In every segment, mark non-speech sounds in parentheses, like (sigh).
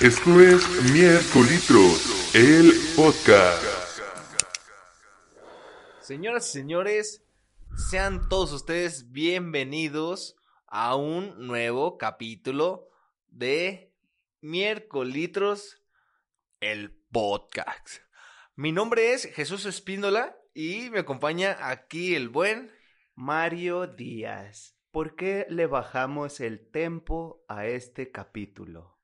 Esto es Miércolitros, el podcast. Señoras y señores, sean todos ustedes bienvenidos a un nuevo capítulo de Miércolitros, el podcast. Mi nombre es Jesús Espíndola y me acompaña aquí el buen Mario Díaz. ¿Por qué le bajamos el tempo a este capítulo?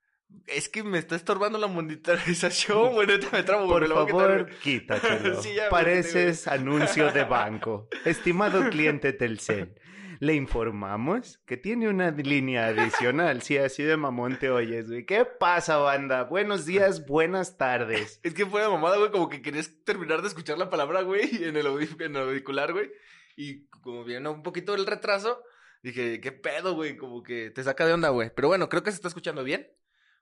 Es que me está estorbando la (laughs) monetarización, güey. neta me trabo, Por favor, quítatelo. (laughs) Sí, Pareces anuncio de (laughs) banco. Estimado cliente Telcel, le informamos que tiene una línea adicional. Si así de mamón te oyes, güey. ¿Qué pasa, banda? Buenos días, buenas tardes. Es que fuera mamada, güey, como que querías terminar de escuchar la palabra, güey, en el, audí- en el auricular, güey. Y como viene un poquito el retraso, dije, ¿qué pedo, güey? Como que te saca de onda, güey. Pero bueno, creo que se está escuchando bien.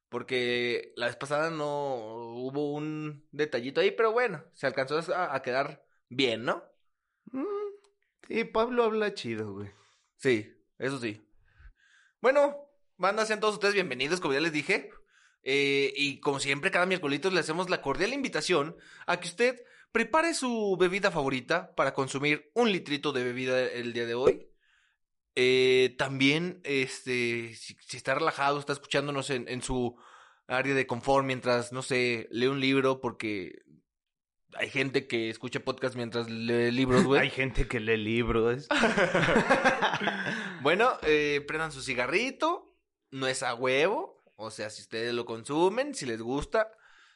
Porque la vez pasada no hubo un detallito ahí, pero bueno, se alcanzó a, a quedar bien, ¿no? Mm, Y Pablo habla chido, güey. Sí, eso sí. Bueno, banda, sean todos ustedes bienvenidos, como ya les dije. Eh, y como siempre, cada miércoles le hacemos la cordial invitación a que usted prepare su bebida favorita para consumir un litrito de bebida el día de hoy. Eh, también, este, si, si está relajado, está escuchándonos en, en su área de confort mientras, no sé, lee un libro, porque hay gente que escucha podcast mientras lee libros, güey. (laughs) Hay gente que lee libros. (laughs) bueno, eh, prendan su cigarrito. No es a huevo. O sea, si ustedes lo consumen, si les gusta.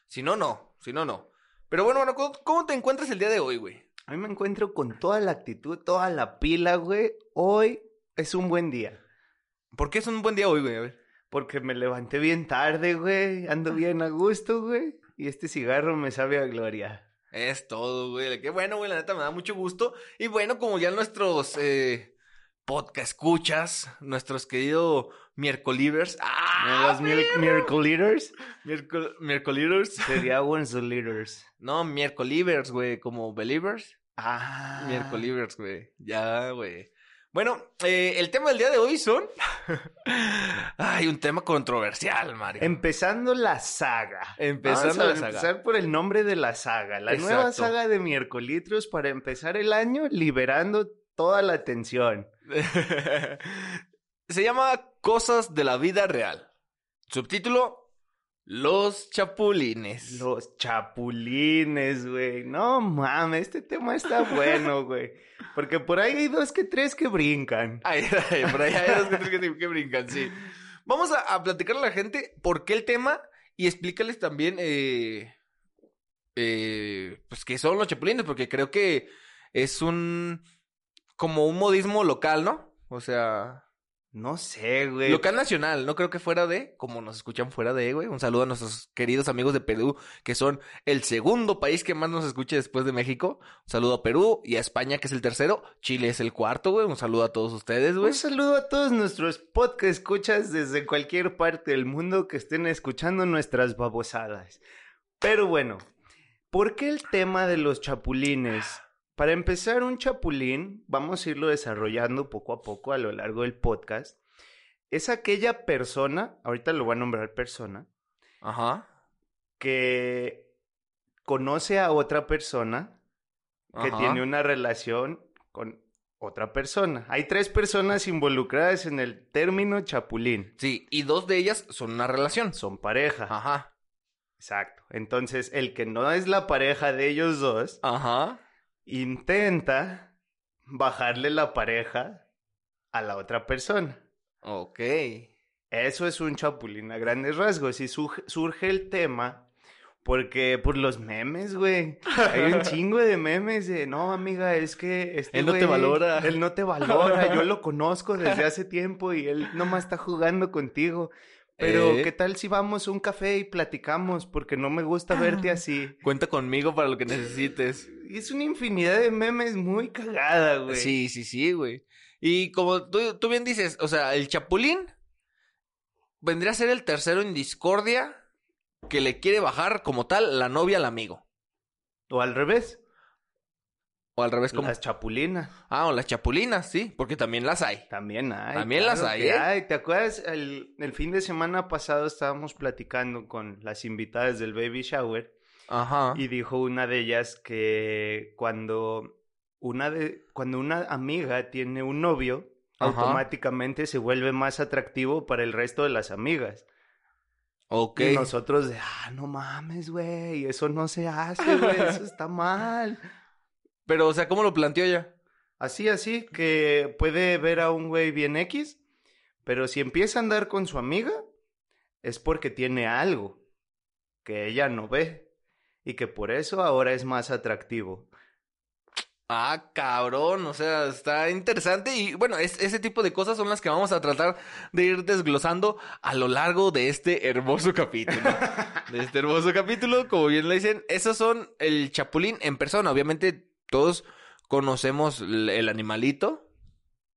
Si no, no. Si no, no. Pero bueno, bueno, ¿cómo, cómo te encuentras el día de hoy, güey? A mí me encuentro con toda la actitud, toda la pila, güey. Hoy es un buen día. ¿Por qué es un buen día hoy, güey? A ver. Porque me levanté bien tarde, güey. Ando bien a gusto, güey. Y este cigarro me sabe a gloria. Es todo, güey. Qué bueno, güey. La neta me da mucho gusto. Y bueno, como ya nuestros eh, podcast escuchas, nuestros queridos miércolivers. ¡Ah! Los mil- Miracle Leaders Miércol- Miércolivers. sería (laughs) Once Leaders. No, miércolivers, güey. Como believers. Ah. Miércoles, güey. Ya, güey. Bueno, eh, el tema del día de hoy son. (laughs) Ay, un tema controversial, Mario. Empezando la saga. Empezando Vamos a la saga. empezar por el nombre de la saga. La nueva saga de Miércolitros para empezar el año liberando toda la atención. (laughs) Se llama Cosas de la vida real. Subtítulo: Los chapulines. Los chapulines, güey. No mames, este tema está (laughs) bueno, güey. Porque por ahí hay dos que tres que brincan. Ay, (laughs) ay, por ahí hay dos que, tres que, que brincan, sí. Vamos a, a platicarle a la gente por qué el tema y explícales también, eh, eh, pues, qué son los chapulines, porque creo que es un, como un modismo local, ¿no? O sea, No sé, güey. local nacional, no creo que fuera de, como nos escuchan fuera de, güey. Un saludo a nuestros queridos amigos de Perú, que son el segundo país que más nos escucha después de México. Un saludo a Perú y a España, que es el tercero. Chile es el cuarto, güey. Un saludo a todos ustedes, güey. Un saludo a todos nuestros podcast escuchas desde cualquier parte del mundo que estén escuchando nuestras babosadas. Pero bueno, ¿por qué el tema de los chapulines? Para empezar, un chapulín, vamos a irlo desarrollando poco a poco a lo largo del podcast, es aquella persona, ahorita lo voy a nombrar persona, Ajá. que conoce a otra persona que Ajá. tiene una relación con otra persona. Hay tres personas involucradas en el término chapulín. Sí, y dos de ellas son una relación. Son pareja. Ajá. Exacto. Entonces, el que no es la pareja de ellos dos Ajá. Intenta bajarle la pareja a la otra persona. Ok. Eso es un chapulín a grandes rasgos y su- surge el tema Porque por los memes, güey. Hay un (laughs) chingo de memes de, no, amiga, es que este Él no te valora". Él no te valora. Yo (laughs) lo conozco desde hace tiempo y él nomás está jugando contigo. Pero, Eh. ¿qué tal si vamos a un café y platicamos? Porque no me gusta verte así. Cuenta conmigo para lo que necesites. Y es una infinidad de memes muy cagada, güey. Sí, sí, sí, güey. Y como tú, tú bien dices, o sea, el Chapulín vendría a ser el tercero en discordia que le quiere bajar como tal la novia al amigo. O al revés, O al revés, como... las chapulinas. Ah, o las chapulinas, sí, porque también las hay. También hay. También las hay, ¿eh? hay. ¿Te acuerdas? El, el fin de semana pasado estábamos platicando con las invitadas del baby shower Ajá. y dijo una de ellas que cuando una, de, cuando una amiga tiene un novio, Ajá. automáticamente se vuelve más atractivo para el resto de las amigas. Ok. Y nosotros de, ah, no mames, güey, eso no se hace, güey, eso está mal. (laughs) Pero, o sea, ¿cómo lo planteó ella? Así, así, que puede ver a un güey bien X, pero si empieza a andar con su amiga, es porque tiene algo que ella no ve y que por eso ahora es más atractivo. Ah, cabrón, o sea, está interesante y bueno, es- ese tipo de cosas son las que vamos a tratar de ir desglosando a lo largo de este hermoso capítulo. (laughs) de este hermoso capítulo, como bien le dicen, esos son el chapulín en persona. Obviamente todos conocemos el, animalito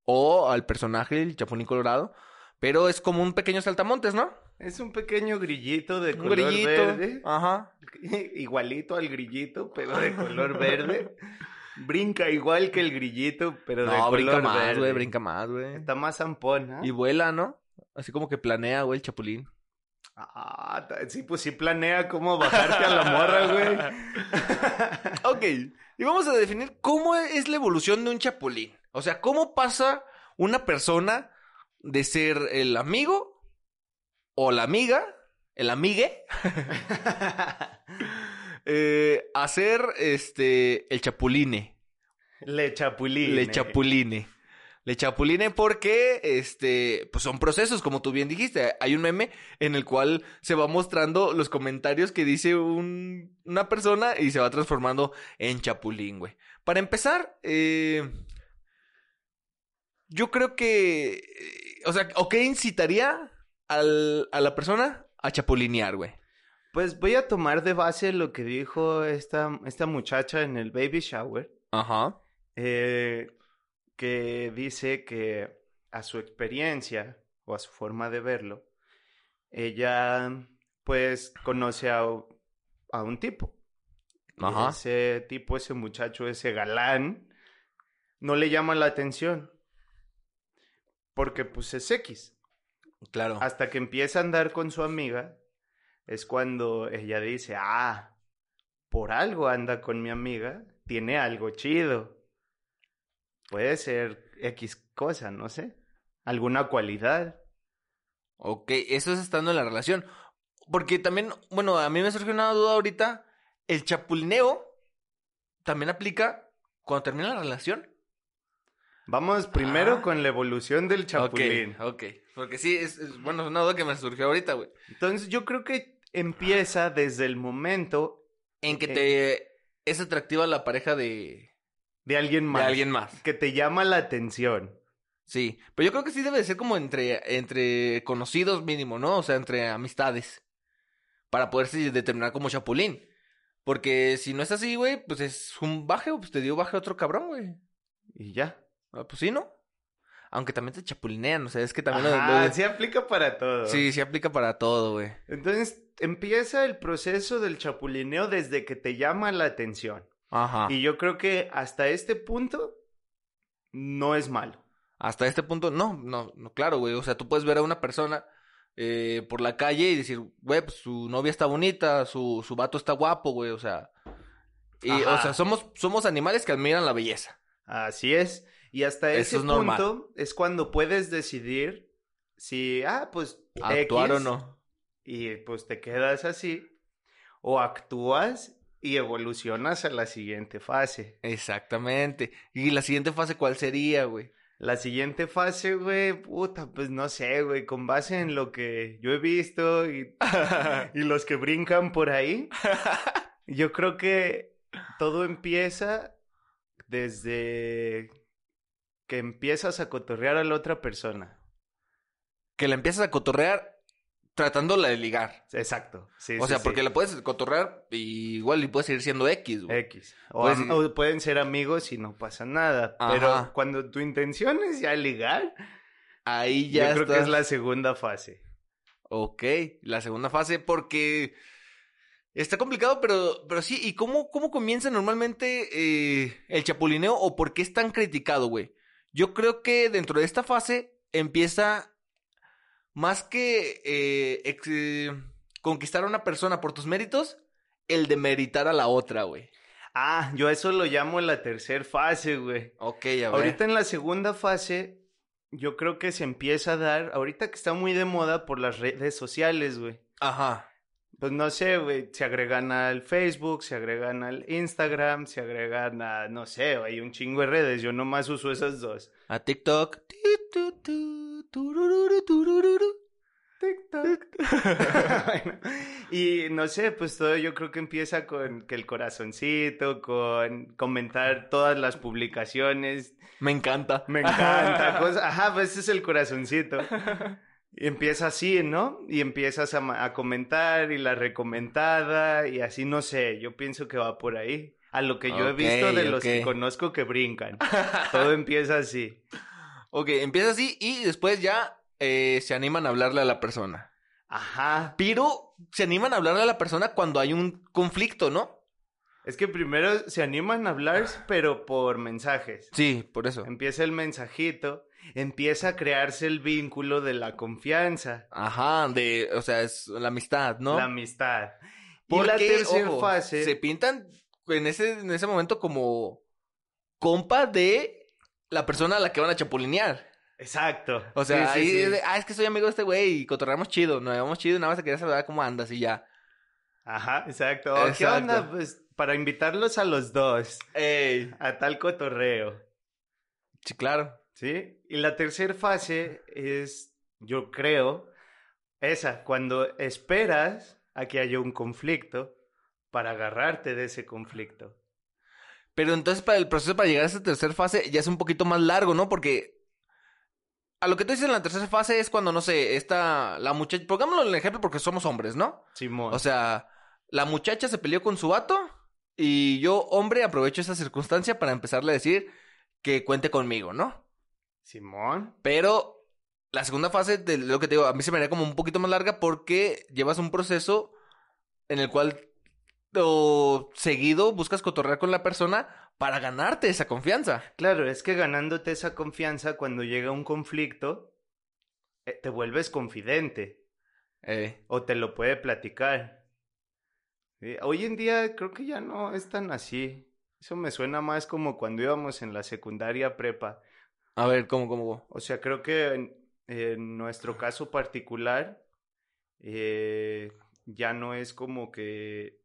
o al personaje, el chapulín colorado, pero es como un pequeño saltamontes, ¿no? Es un pequeño grillito de Un color grillito. verde, Ajá. (laughs) igualito al grillito, pero de color verde. (laughs) Brinca igual que el grillito, pero de No, color brinca más, güey, brinca más, güey. Está más zampón. Y vuela, ¿no? Así como que planea, güey, el chapulín. Ah, sí, pues sí planea cómo bajarte a la morra, güey. (laughs) Ok, y vamos a definir cómo es la evolución de un chapulín. O sea, cómo pasa una persona de ser el amigo o la amiga, el amigue, (laughs) eh, a ser este, el chapuline. Le chapuline. Le chapuline. Le chapuline porque, este, pues son procesos, como tú bien dijiste. Hay un meme en el cual se va mostrando los comentarios que dice un- una persona y se va transformando en chapulín, güey. Para empezar, eh, yo creo que, eh, o sea, ¿o qué incitaría al- a la persona a chapulinear, güey? Pues voy a tomar de base lo que dijo esta, esta muchacha en el baby shower, Ajá. eh, que dice que a su experiencia o a su forma de verlo, ella pues conoce a, a un tipo. Ajá. Ese tipo, ese muchacho, ese galán, no le llama la atención. Porque pues es X. Claro. Hasta que empieza a andar con su amiga, es cuando ella dice, ah, por algo anda con mi amiga, tiene algo chido. Puede ser X cosa, no sé. Alguna cualidad. Ok, eso es estando en la relación. Porque también, bueno, a mí me surgió una duda ahorita. ¿El chapulineo también aplica cuando termina la relación? Vamos primero Ah. con la evolución del chapulín. Ok, ok. Porque sí, es, es- bueno, es una duda que me surgió ahorita, güey. Entonces yo creo que empieza desde el momento En que te es atractiva la pareja de, de alguien de más. alguien más. Que te llama la atención. Sí, pero yo creo que sí debe de ser como entre, entre conocidos mínimo, ¿no? O sea, entre amistades. Para poderse determinar como chapulín. Porque si no es así, güey, pues es un baje, pues te dio baje otro cabrón, güey. Y ya. Ah, pues sí, ¿no? Aunque también te chapulinean, o sea, es que también... lo- sí aplica para todo. sí, sí aplica para todo, güey. Entonces empieza el proceso del chapulineo desde que te llama la atención. Ajá. Y yo creo que hasta este punto no es malo. Hasta este punto, no, no, no, claro, güey. O sea, tú puedes ver a una persona eh, por la calle y decir, güey, pues su novia está bonita, su, su vato está guapo, güey, o sea. Y, o sea, somos, somos animales que admiran la belleza. Así es. Y hasta Eso ese normal. punto es cuando puedes decidir si, ah, pues Actuar X, o no. Y pues te quedas así. O actúas y evolucionas a la siguiente fase. Exactamente. Y la siguiente fase, ¿cuál sería, güey? La siguiente fase, güey, puta, pues no sé, güey, con base en lo que yo he visto y, (laughs) y los que brincan por ahí, yo creo que todo empieza desde que empiezas a cotorrear a la otra persona. Que la empiezas a cotorrear tratándola de ligar. Exacto. Sí, o sí, sea, sí. porque la puedes cotorrear y igual y puede seguir siendo X, güey. X. O, am- o pueden ser amigos y no pasa nada. Ajá. Pero cuando tu intención es ya ligar, Ahí ya yo creo que es la segunda fase. Ok, la segunda fase, porque está complicado, pero, pero sí, ¿y cómo, cómo comienza normalmente eh, el chapulineo o por qué es tan criticado, güey? Yo creo que dentro de esta fase empieza más que eh, ex- eh, conquistar a una persona por tus méritos, el de meritar a la otra, güey. Ah, yo eso lo llamo la tercera fase, güey. Ok, a ver. Ahorita en la segunda fase, yo creo que se empieza a dar, ahorita que está muy de moda por las redes sociales, güey. Ajá. Pues no sé, güey, se agregan al Facebook, se agregan al Instagram, se agregan a, no sé, hay un chingo de redes, yo nomás uso esas dos. A TikTok. Ti, tu, tu, turururu, turururu. TikTok. (laughs) Bueno, y no sé, pues todo yo creo que empieza con que el corazoncito, con comentar todas las publicaciones. Me encanta. Me encanta. (laughs) cosas- Ajá, pues ese es el corazoncito. (laughs) Y empieza así, ¿no? Y empiezas a, comentar y la recomendada y así, no sé, yo pienso que va por ahí. A lo que yo he visto de los que conozco que brincan. Todo empieza así. Ok, empieza así y después ya eh, se animan a hablarle a la persona. Ajá. Pero se animan a hablarle a la persona cuando hay un conflicto, ¿no? Es que primero se animan a hablar, pero por mensajes. Sí, por eso. Empieza el mensajito, empieza a crearse el vínculo de la confianza, Ajá, de, o sea, es la amistad, ¿no? la amistad. Y la Porque, tercera ojo, fase, se pintan en ese, en ese momento como compa de la persona a la que van a chapulinear. exacto. O sea, Sí, sí, ahí sí. es de, ah, es que soy amigo de este güey y cotorreamos chido, nos llevamos chido y nada más quería saber cómo andas y ya. Ajá, exacto. Oh, ¿Qué Exacto. onda? Pues para invitarlos a los dos Ey. a tal cotorreo, Sí, claro. ¿sí? Y la tercera fase es, yo creo, esa, cuando esperas a que haya un conflicto para agarrarte de ese conflicto. Pero entonces para el proceso para llegar a esa tercera fase ya es un poquito más largo, ¿no? Porque a lo que tú dices en la tercera fase es cuando, no sé, esta, la muchacha, pongámoslo en el ejemplo porque somos hombres, ¿no? Simón. O sea, la muchacha se peleó con su vato y yo, hombre, aprovecho esa circunstancia para empezarle a decir que cuente conmigo, ¿no? Simón. Pero la segunda fase de lo que te digo, a mí se me haría como un poquito más larga porque llevas un proceso en el cual o seguido buscas cotorrear con la persona para ganarte esa confianza. Claro, es que ganándote esa confianza cuando llega un conflicto, eh, te vuelves confidente Eh, o te lo puede platicar. Sí, Hoy en día creo que ya no es tan así. Eso me suena más como cuando íbamos en la secundaria prepa. a ver, ¿cómo, cómo? O sea, creo que en, en nuestro caso particular eh, ya no es como que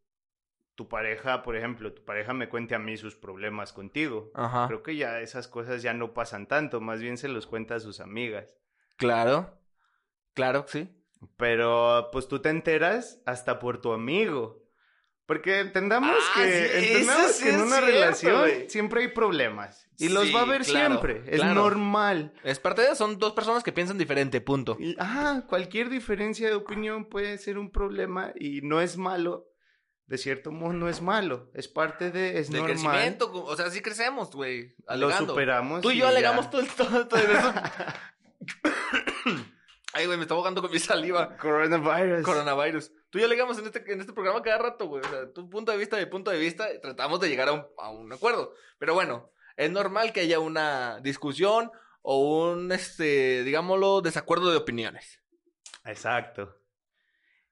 tu pareja, por ejemplo, tu pareja me cuente a mí sus problemas contigo. Ajá. Creo que ya esas cosas ya no pasan tanto, más bien se los cuenta a sus amigas. Claro. Claro, sí. Pero pues tú te enteras hasta por tu amigo. Porque entendamos Ah, que, sí, entendamos eso sí que en una cierto, relación siempre hay problemas. Y los va a haber claro, siempre. Es claro. normal. Es parte de son dos personas que piensan diferente, punto. Y, ajá, cualquier diferencia de opinión puede ser un problema y no es malo. De cierto modo no es malo. Es parte de, es Del normal. crecimiento, o sea, sí crecemos, güey. Lo superamos. Tú y y yo alegamos todo el todo, todo eso. (laughs) Ay, güey, me está ahogando con mi saliva. Coronavirus. Coronavirus. Tú y yo alegamos en este, en este programa cada rato, güey. O sea, tu punto de vista, mi punto de vista, tratamos de llegar a un, a un acuerdo. Pero bueno, es normal que haya una discusión o un, este, digámoslo, desacuerdo de opiniones. Exacto.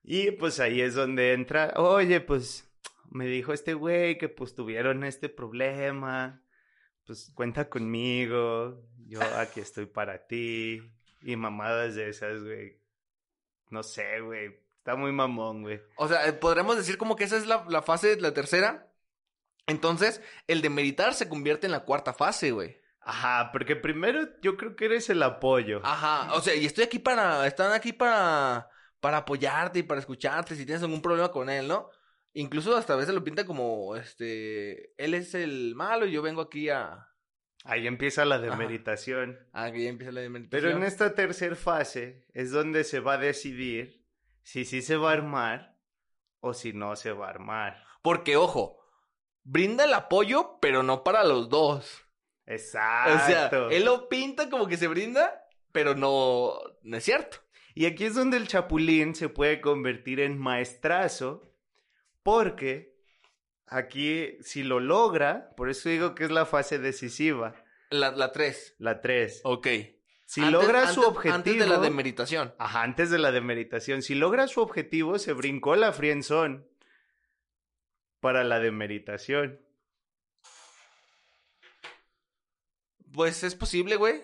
Y pues ahí es donde entra, oye, pues me dijo este güey que pues tuvieron este problema, pues cuenta conmigo, yo aquí estoy para ti, y mamadas de esas, güey. No sé, güey, está muy mamón, güey. O sea, eh, podremos decir como que esa es la, la fase, la tercera. Entonces, el de meditar se convierte en la cuarta fase, güey. Ajá, porque primero yo creo que eres el apoyo. Ajá, o sea, y estoy aquí para, están aquí para, para apoyarte y para escucharte si tienes algún problema con él, ¿no? Incluso hasta a veces lo pinta como, este, él es el malo y yo vengo aquí a, Ahí empieza la Ajá. demeritación. a que ya empiece la Pero meditación. en esta tercera fase es donde se va a decidir si sí se va a armar o si no se va a armar. Porque, ojo, brinda el apoyo, pero no para los dos. Exacto. O sea, él lo pinta como que se brinda, pero no, no es cierto. Y aquí es donde el chapulín se puede convertir en maestrazo, porque aquí si lo logra, por eso digo que es la fase decisiva, La, la tres. la 3. Ok. Si Antes- logra su antes- objetivo... Antes de la demeritación. Ajá, antes de la demeritación. Si logra su objetivo, se brincó la frienzón para la demeritación. Pues es posible, güey.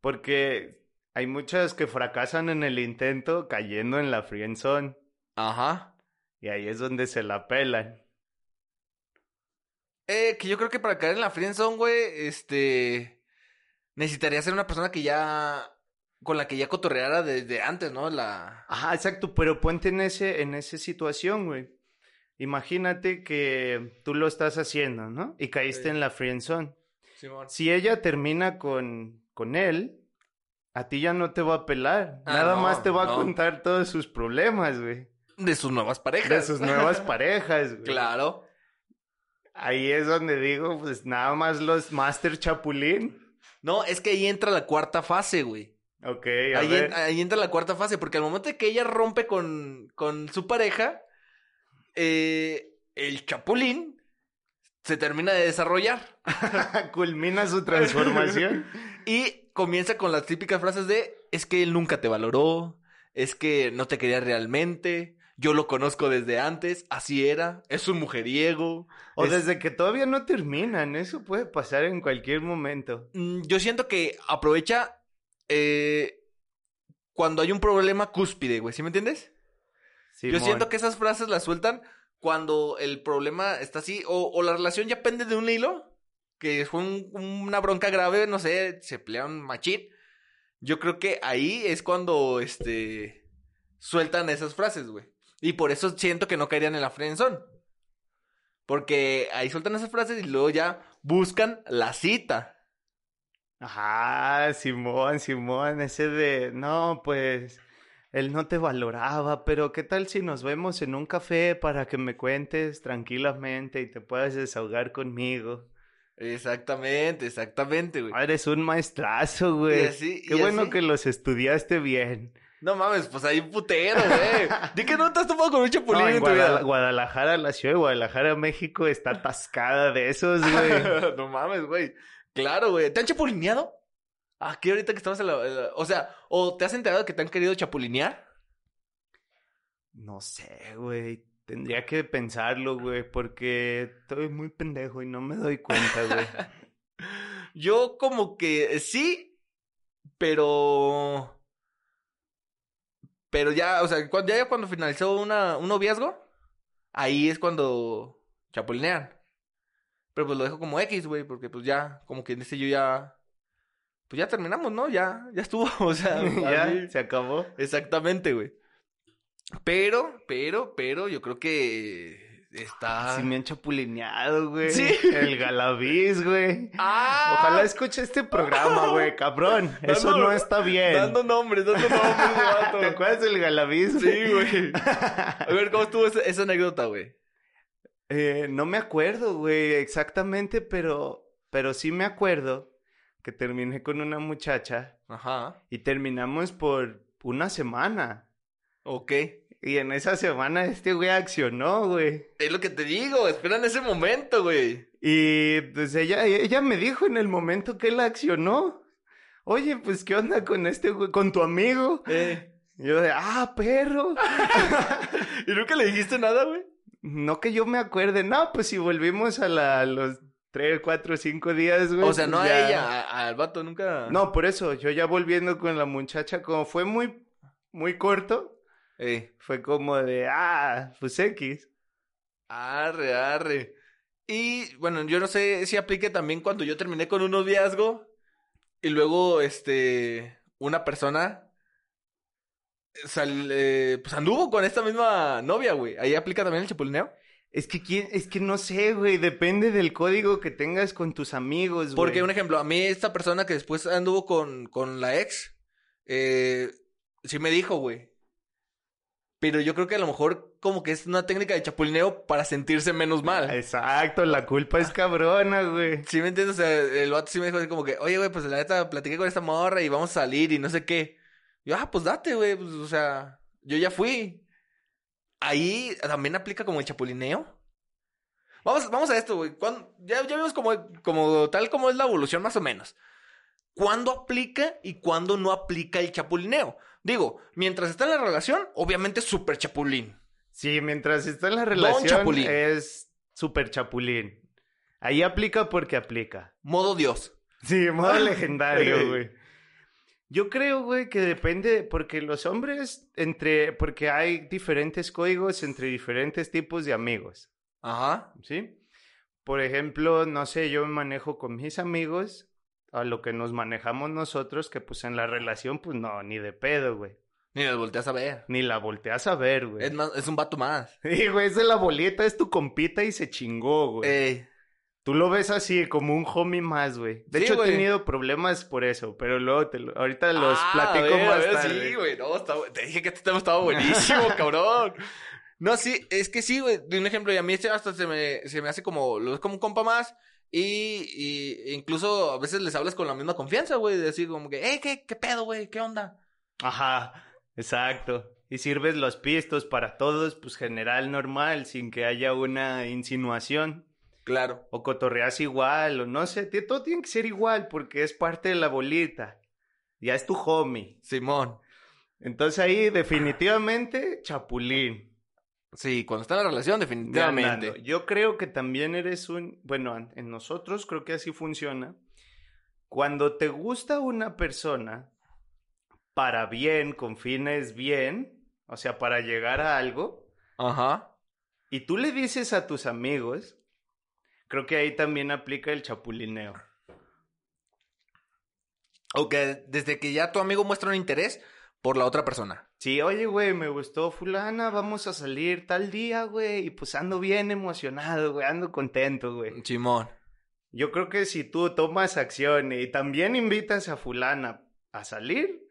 Porque hay muchas que fracasan en el intento cayendo en la frienzón. Ajá. Y ahí es donde se la pelan. Eh, que yo creo que para caer en la friendzone, güey, este... Necesitaría ser una persona que ya... Con la que ya cotorreara desde antes, ¿no? La... Ajá, exacto, pero ponte en ese, en esa situación, güey. Imagínate que tú lo estás haciendo, ¿no? Y caíste Sí. en la friendzone. Simón. Si ella termina con, con él, a ti ya no te va a pelar. Ah, Nada no, más te va no. a contar todos sus problemas, güey. De sus nuevas parejas. De sus nuevas parejas, güey. Claro. Ahí es donde digo, pues nada más los Master Chapulín. No, es que ahí entra la cuarta fase, güey. Ok, a Ahí, ver. en- ahí entra la cuarta fase, porque al momento de que ella rompe con, con su pareja, eh, el chapulín se termina de desarrollar (laughs) Culmina su transformación. (laughs) y comienza con las típicas frases de es que él nunca te valoró, es que no te quería realmente, yo lo conozco desde antes, así era, es un mujeriego. o es- desde que todavía no terminan. Eso puede pasar en cualquier momento. Mm, Yo siento que aprovecha eh, cuando hay un problema cúspide, güey, ¿sí me entiendes? Yo siento que esas frases las sueltan cuando el problema está así, o, o la relación ya pende de un hilo, que fue un- una bronca grave, no sé, se pelearon machín. Yo creo que ahí es cuando, este, sueltan esas frases, güey. Y por eso siento que no caerían en la friendzone. Porque ahí sueltan esas frases y luego ya buscan la cita. Ajá, Simón, Simón, ese de, no, pues, él no te valoraba, pero ¿qué tal si nos vemos en un café para que me cuentes tranquilamente y te puedas desahogar conmigo? Exactamente, exactamente, güey. Ah, eres un maestrazo, Y güey. así- Qué y bueno así. que los estudiaste bien. No mames, pues hay un putero, güey. (laughs) Di que no te has tomado con un chapulín No, en en tu vida. Guadala- Guadalajara, la ciudad de Guadalajara, México, está atascada de esos, güey. (laughs) no mames, güey. Claro, güey. ¿Te han chapulineado? Aquí ahorita que estamos en la, en la- O sea, ¿o te has enterado que te han querido chapulinear? No sé, güey. Tendría que pensarlo, güey, porque estoy muy pendejo y no me doy cuenta, güey. (laughs) Yo como que eh, sí, pero... Pero ya, o sea, cuando, ya cuando finalizó una, un noviazgo, ahí es cuando chapulinean. Pero pues lo dejo como X, güey, porque pues ya, como que en ese yo ya... Pues ya terminamos, ¿no? Ya, ya estuvo, (laughs) o sea... (laughs) ya, se acabó. Exactamente, güey. Pero, pero, pero, yo creo que está... Sí me han chapulineado, güey. Sí. El Galaviz, güey. ¡Ah! Ojalá escuche este programa, güey, cabrón. (laughs) Eso no está bien. Dando nombres, dando nombres, (laughs) vato. ¿Te acuerdas del Galaviz? Sí, güey. (laughs) A ver, ¿cómo estuvo esa, esa anécdota, güey? Eh, no me acuerdo, güey, exactamente, pero, pero sí me acuerdo que terminé con una muchacha Ajá. y terminamos por una semana. Ok. Y en esa semana este güey accionó, güey. Es lo que te digo, esperan ese momento, güey. Y pues ella, ella me dijo en el momento que él accionó. Oye, pues, ¿qué onda con este güey? ¿Con tu amigo? Eh. Y yo de, ah, perro. (laughs) (laughs) ¿Y nunca le dijiste nada, güey? No que yo me acuerde. No, pues si volvimos a, la, los tres, cuatro, cinco días, güey. O sea, pues no a ella, a- al vato, nunca. No, por eso, yo ya volviendo con la muchacha, como fue muy, muy corto, Eh. fue como de, ah, pues X. Arre, arre. Y bueno, yo no sé si aplique también cuando yo terminé con un noviazgo y luego, este, una persona sal- eh, pues anduvo con esta misma novia, güey. Ahí aplica también el chapulineo. Es que quién, es que no sé, güey, depende del código que tengas con tus amigos, güey. Porque, un ejemplo, a mí esta persona que después anduvo con, con la ex, eh, sí me dijo, güey. Pero yo creo que a lo mejor como que es una técnica de chapulineo para sentirse menos mal. Exacto, la culpa es cabrona, güey. (laughs) ¿Sí me entiendes? O sea, el vato sí me dijo así como que, oye, güey, pues la neta platiqué con esta morra y vamos a salir y no sé qué. Yo, ah, pues date, güey, pues, o sea, yo ya fui. Ahí también aplica como el chapulineo. Vamos, vamos a esto, güey. ¿Cuándo- Ya, ya vimos como, como tal como es la evolución más o menos. ¿Cuándo aplica y cuándo no aplica el chapulineo? Digo, mientras está en la relación, obviamente súper chapulín. Sí, mientras está en la relación es súper chapulín. Ahí aplica porque aplica. Modo Dios. Sí, modo (laughs) legendario, güey. Yo creo, güey, que depende, porque los hombres, entre, porque hay diferentes códigos entre diferentes tipos de amigos, Ajá. ¿sí? Por ejemplo, no sé, yo me manejo con mis amigos a lo que nos manejamos nosotros, que pues en la relación, pues no, ni de pedo, güey. Ni las volteas a ver. Ni la volteas a ver, güey. Es, más, es un vato más. (laughs) Sí, güey, es de la bolita, es tu compita y se chingó, güey. Ey. Tú lo ves así, como un homie más, güey. De Sí, hecho, güey. he tenido problemas por eso, pero luego te lo- ahorita los Ah, platico a ver, a más ver, tarde. Sí, güey, no, está te dije que este tema estaba buenísimo, (laughs) cabrón. No, sí, es que sí, güey. De un ejemplo, y a mí este hasta se me, se me hace como, lo ves como un compa más. Y, y incluso a veces les hablas con la misma confianza, güey. De decir como que, eh, ¿qué, qué pedo, güey? ¿Qué onda? Ajá, exacto. Y sirves los pistos para todos, pues general, normal, sin que haya una insinuación. Claro. O cotorreas igual, o no sé, todo tiene que ser igual porque es parte de la bolita. Ya es tu homie. Simón. Entonces ahí definitivamente chapulín. Sí, cuando está en la relación, definitivamente. Yo creo que también eres un, bueno, en- en nosotros creo que así funciona. Cuando te gusta una persona para bien, con fines bien, o sea, para llegar a algo, Ajá. y tú le dices a tus amigos, creo que ahí también aplica el chapulineo. O que desde que ya tu amigo muestra un interés por la otra persona. Sí, oye, güey, me gustó fulana, vamos a salir tal día, güey, y pues ando bien emocionado, güey, ando contento, güey. Simón. Yo creo que si tú tomas acción y también invitas a fulana a salir,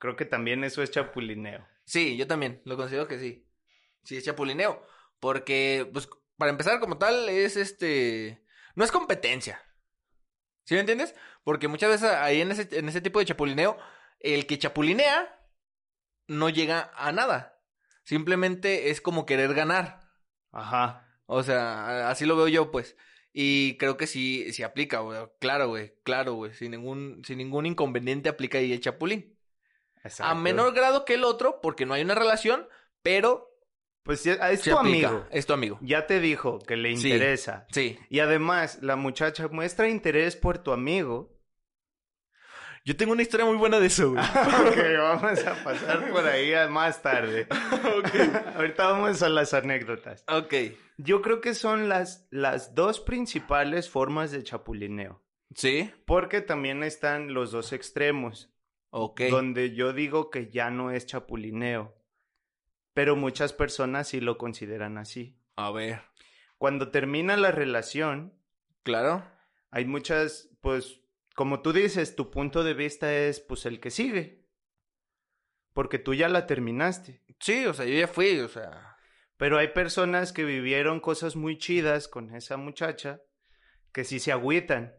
creo que también eso es chapulineo. Sí, yo también, lo considero que sí. Sí, es chapulineo. Porque, pues, para empezar, como tal, es este. No es competencia. ¿Sí me entiendes? Porque muchas veces ahí en ese, en ese tipo de chapulineo, el que chapulinea no llega a nada. Simplemente es como querer ganar. Ajá. O sea, así lo veo yo, pues. Y creo que sí, sí aplica, güey. Claro, güey. Claro, güey. Sin ningún, sin ningún inconveniente aplica ahí el chapulín. Exacto. A menor grado que el otro, porque no hay una relación, pero Pues es se tu aplica. amigo. Es tu amigo. Ya te dijo que le Sí. interesa. Sí. Y además, la muchacha muestra interés por tu amigo. Yo tengo una historia muy buena de eso, güey. (laughs) ok, vamos a pasar por ahí más tarde. (laughs) (laughs) Ahorita vamos a las anécdotas. ok. Yo creo que son las, las dos principales formas de chapulineo. Sí. Porque también están los dos extremos. Ok. donde yo digo que ya no es chapulineo, pero muchas personas sí lo consideran así. A ver. Cuando termina la relación, Claro. hay muchas, pues, como tú dices, tu punto de vista es, pues, el que sigue, porque tú ya la terminaste. Sí, o sea, yo ya fui, o sea. Pero hay personas que vivieron cosas muy chidas con esa muchacha que sí se agüitan.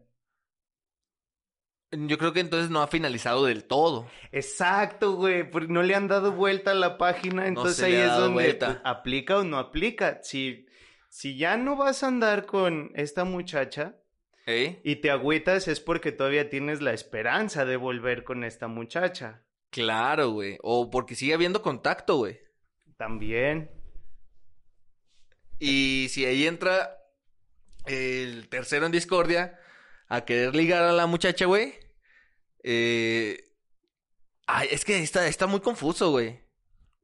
Yo creo que entonces no ha finalizado del todo. Exacto, güey, porque no le han dado vuelta a la página, entonces se ahí es donde vuelta. aplica o no aplica. Si, si ya no vas a andar con esta muchacha ¿Eh? y te agüitas es porque todavía tienes la esperanza de volver con esta muchacha. Claro, güey. O porque sigue habiendo contacto, güey. También. Y si ahí entra el tercero en discordia a querer ligar a la muchacha, güey. Eh... Ay, es que ahí está, está muy confuso, güey.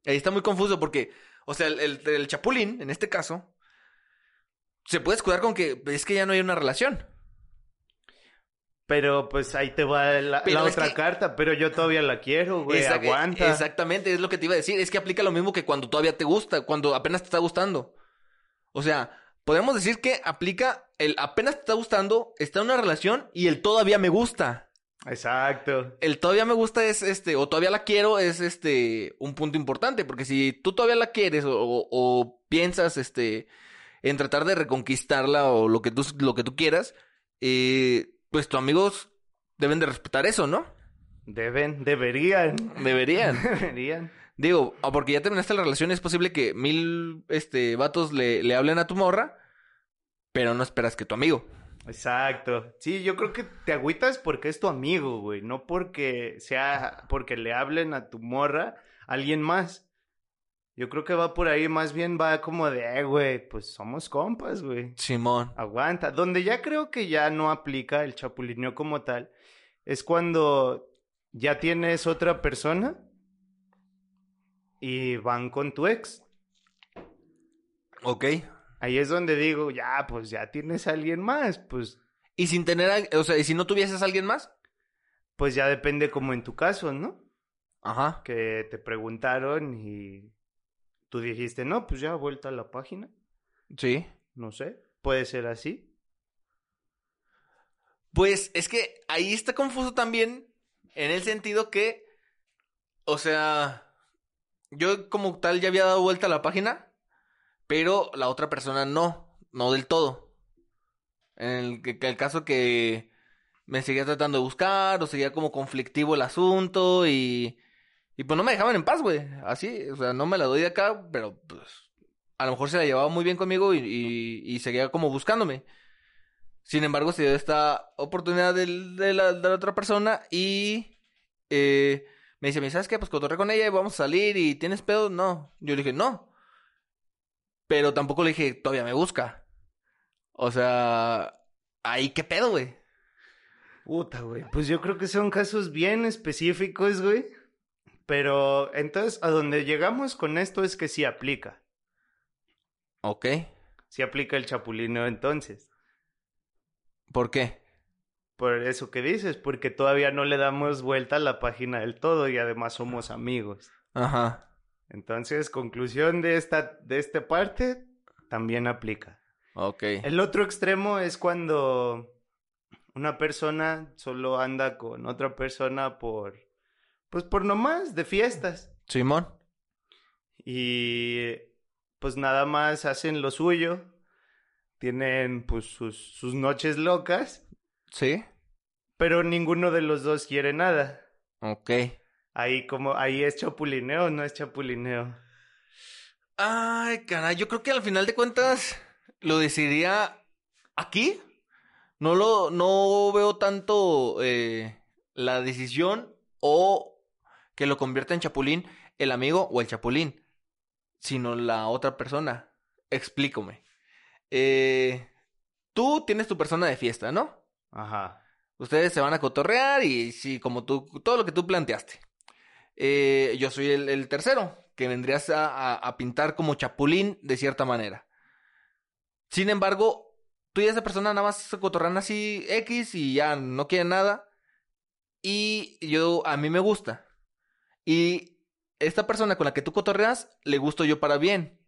Ahí está muy confuso porque, o sea, el, el- el chapulín, en este caso, se puede escudar con que es que ya no hay una relación. Pero pues ahí te va la, otra que- carta, pero yo todavía la quiero, güey, aguanta. Exactamente, es lo que te iba a decir. Es que aplica lo mismo que cuando todavía te gusta, cuando apenas te está gustando. O sea, podemos decir que aplica el apenas te está gustando, está en una relación y el todavía me gusta. Exacto. El todavía me gusta es este, o todavía la quiero es este, un punto importante, porque si tú todavía la quieres o, o- o piensas este, en tratar de reconquistarla o lo que tú, lo que tú quieras, eh, pues tus amigos deben de respetar eso, ¿no? Deben, deberían. Deberían. (laughs) Deberían. Digo, ah, porque ya terminaste la relación, es posible que mil este vatos le, le hablen a tu morra, pero no esperas que tu amigo. Exacto. Sí, yo creo que te agüitas porque es tu amigo, güey, no porque sea porque le hablen a tu morra a alguien más. Yo creo que va por ahí, más bien va como de, eh, güey, pues somos compas, güey. Simón. Aguanta. Donde ya creo que ya no aplica el chapulineo como tal, es cuando ya tienes otra persona y van con tu ex. Ok. Ahí es donde digo, ya, pues ya tienes a alguien más, pues, Y sin tener, a- o sea, y si no tuvieses a alguien más. pues ya depende como en tu caso, ¿no? Ajá. Que te preguntaron y tú dijiste, no, pues ya vuelta a la página, Sí. no sé, puede ser así. Pues es que ahí está confuso también en el sentido que, o sea, yo como tal ya había dado vuelta a la página, pero la otra persona no, no del todo. En el, el caso que me seguía tratando de buscar o seguía como conflictivo el asunto y, y pues no me dejaban en paz, güey. Así, o sea, no me la doy de acá, pero pues a lo mejor se la llevaba muy bien conmigo y, y, seguía como buscándome. Sin embargo, se dio esta oportunidad del- de, la, de la otra persona y eh, me dice, ¿sabes qué? Pues cotorré con ella y vamos a salir y ¿tienes pedo? No. Yo le dije, no. Pero tampoco le dije, todavía me busca. O sea, ahí qué pedo, güey. Puta, güey, pues yo creo que son casos bien específicos, güey. Pero entonces, a donde llegamos con esto es que sí aplica. Ok. Sí aplica el chapulineo entonces. ¿Por qué? Por eso que dices, porque todavía no le damos vuelta a la página del todo y además somos amigos. Ajá. Entonces, conclusión de esta, de esta parte, también aplica. Ok. El otro extremo es cuando una persona solo anda con otra persona por, pues por nomás, de fiestas. Simón. Y pues nada más hacen lo suyo. Tienen pues sus, sus noches locas, ¿Sí? pero ninguno de los dos quiere nada. Ok. Ahí como, ahí es chapulineo, no es chapulineo. Ay, caray, yo creo que al final de cuentas lo decidiría aquí. No lo, no veo tanto eh, la decisión o que lo convierta en chapulín el amigo o el chapulín, sino la otra persona. Explícame. Eh, tú tienes tu persona de fiesta, ¿no? Ajá. Ustedes se van a cotorrear y sí, como tú, todo lo que tú planteaste. Eh, yo soy el, el tercero, que vendrías a, a- a pintar como chapulín de cierta manera. Sin embargo, tú y esa persona nada más se cotorrean así X y ya no quieren nada. Y yo, a mí me gusta. Y esta persona con la que tú cotorreas, le gusto yo para bien.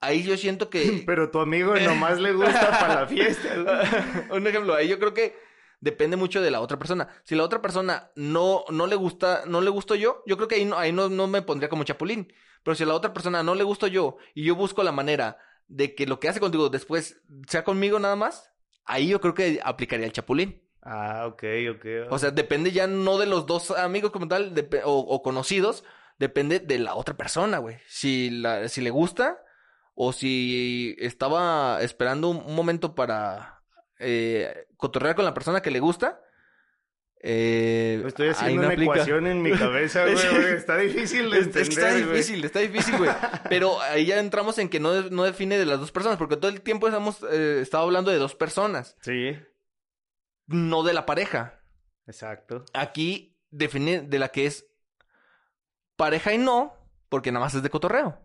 Ahí yo siento que... (laughs) Pero tu amigo (laughs) nomás le gusta para la fiesta. (laughs) Un ejemplo, ahí yo creo que depende mucho de la otra persona. Si la otra persona no, no le gusta, no le gusto yo, yo creo que ahí no, ahí no, no me pondría como chapulín. Pero si a la otra persona no le gusto yo y yo busco la manera de que lo que hace contigo después sea conmigo nada más, ahí yo creo que aplicaría el chapulín. Ah, ok, ok. O sea, depende ya no de los dos amigos como tal o, o conocidos, depende de la otra persona, güey. Si, la, si le gusta o si estaba esperando un, un momento para eh, cotorrear con la persona que le gusta. Eh, Estoy haciendo no una aplica. ecuación en mi cabeza, güey. (laughs) Es- güey. Está difícil de Es- es que entender, está güey. difícil, está difícil, güey. Pero ahí ya entramos en que no, no define de las dos personas, porque todo el tiempo hemos eh, estado hablando de dos personas, Sí, no de la pareja. exacto. Aquí define de la que es pareja y no, porque nada más es de cotorreo.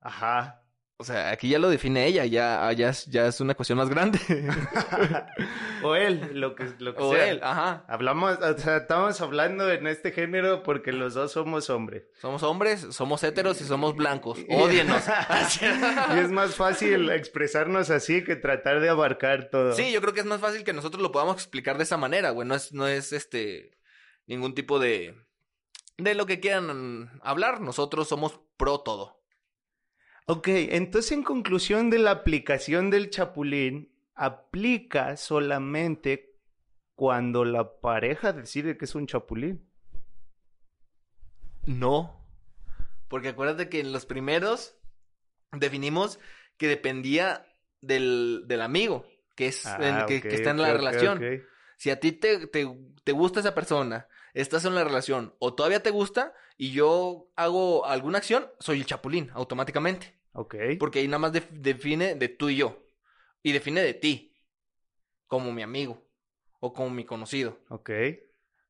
Ajá. O sea, aquí ya lo define ella, ya, ya, es, ya es una cuestión más grande. (laughs) o él, lo que, lo que o sea. él, ajá. Hablamos, o sea, estamos hablando en este género porque los dos somos hombres. Somos hombres, somos héteros y somos blancos. Ódienos. (laughs) y es más fácil expresarnos así que tratar de abarcar todo. Sí, yo creo que es más fácil que nosotros lo podamos explicar de esa manera, güey. No es, no es este ningún tipo de de lo que quieran hablar. Nosotros somos pro todo. Ok, entonces en conclusión de la aplicación del chapulín, aplica solamente cuando la pareja decide que es un chapulín. No. Porque acuérdate que en los primeros definimos que dependía del, del amigo, que es Ah, en- que, está en la relación. Si a ti te, te, te gusta esa persona, estás en la relación, o todavía te gusta, y yo hago alguna acción, soy el chapulín, automáticamente. Ok. Porque ahí nada más def- define de tú y yo. Y define de ti. Como mi amigo. O como mi conocido. Ok.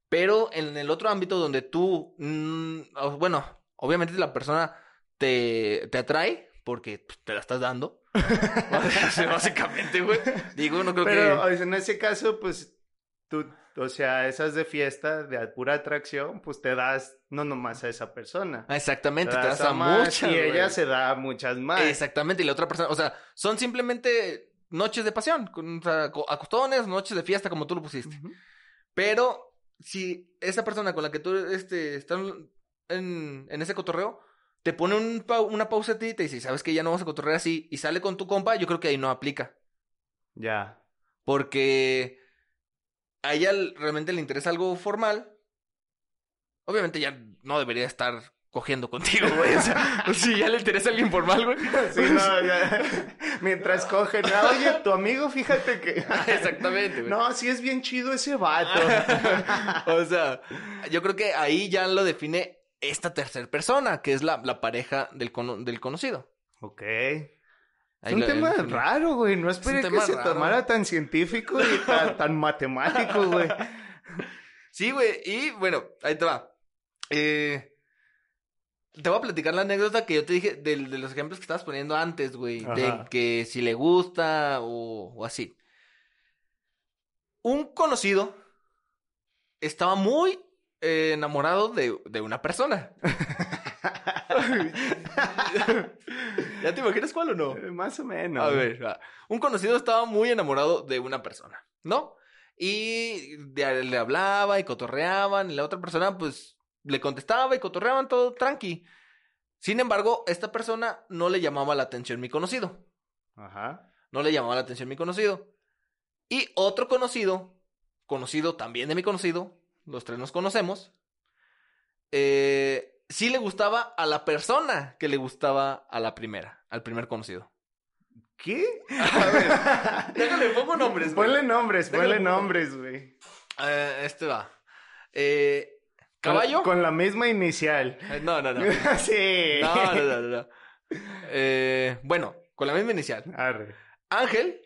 Pero en el otro ámbito donde tú, mm, bueno, obviamente la persona te, te atrae porque pues, te la estás dando. (laughs) (laughs) Básicamente, güey. Digo, no creo Pero que... o sea, en ese caso, pues tú, o sea, esas de fiesta, de pura atracción, pues te das no nomás a esa persona. Exactamente, te das a más muchas, y güey. ella se da a muchas más. Exactamente, y la otra persona, o sea, son simplemente noches de pasión, con, o sea, co- acostones, noches de fiesta, como tú lo pusiste. Pero si esa persona con la que tú este, estás en, en ese cotorreo te pone un una pausa a ti y te dice, sabes que ya no vas a cotorrear así y sale con tu compa, yo creo que ahí no aplica. Ya. Porque a ella realmente le interesa algo formal. Obviamente ya no debería estar cogiendo contigo, güey. O sea, (laughs) si ya le interesa alguien formal, güey. Sí, no, ya. (laughs) Mientras cogen, "Ah, oye, tu amigo, fíjate que. (laughs) Exactamente, güey. No, sí es bien chido ese vato. o sea, yo creo que ahí ya lo define esta tercera persona, que es la, la pareja del, cono- del conocido. ok. Es un tema el- raro, güey. No esperé que tema se raro. tomara tan científico y tan, (laughs) tan matemático, güey. Sí, güey. Y bueno, ahí te va. Eh, te voy a platicar la anécdota que yo te dije del- de, los ejemplos que estabas poniendo antes, güey. De que si le gusta o, o así. Un conocido estaba muy eh, enamorado de, de una persona. (laughs) (laughs) ¿Ya te imaginas cuál o no? Eh, Más o menos. A ver, va. un conocido estaba muy enamorado de una persona, ¿no? Y le hablaba y cotorreaban, y la otra persona, pues, le contestaba y cotorreaban todo tranqui. Sin embargo, esta persona no le llamaba la atención mi conocido. Ajá. No le llamaba la atención mi conocido. Y otro conocido, conocido también de mi conocido, los tres nos conocemos, eh, sí le gustaba a la persona que le gustaba a la primera, al primer conocido. ¿Qué? A ver, déjale, pongo nombres, güey. Ponle nombres, Déjale, ponle nombres, güey. Eh, este va. Eh, ¿Caballo? Con, con la misma inicial. Eh, no, no, no. (laughs) sí. No, no, no, no, no. Eh, bueno, con la misma inicial. Arre. Ángel.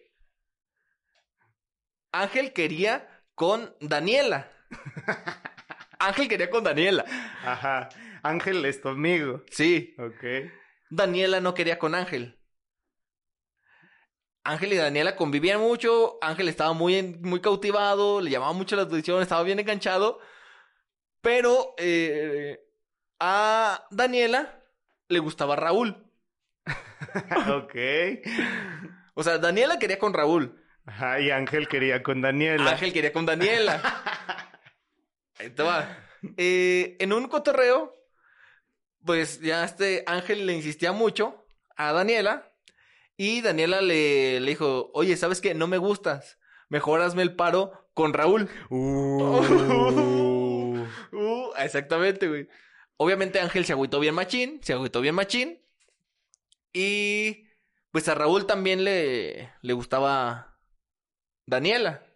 Ángel quería con Daniela. (laughs) Ángel quería con Daniela. Ajá. Ángel es tu amigo. Sí. Ok. Daniela no quería con Ángel. Ángel y Daniela convivían mucho. Ángel estaba muy, muy cautivado, le llamaba mucho la atención, estaba bien enganchado. Pero eh, a Daniela le gustaba Raúl. (laughs) ok. O sea, Daniela quería con Raúl. Ajá, y Ángel quería con Daniela. Ángel quería con Daniela. (laughs) Ahí te va. Eh, en un cotorreo, pues ya este Ángel le insistía mucho a Daniela. Y Daniela le, le dijo, oye, ¿sabes qué? No me gustas. Mejor hazme el paro con Raúl. (laughs) Uh. (laughs) Uh, exactamente, güey. Obviamente Ángel se agüitó bien machín, se agüitó bien machín. Y pues a Raúl también le, le gustaba Daniela.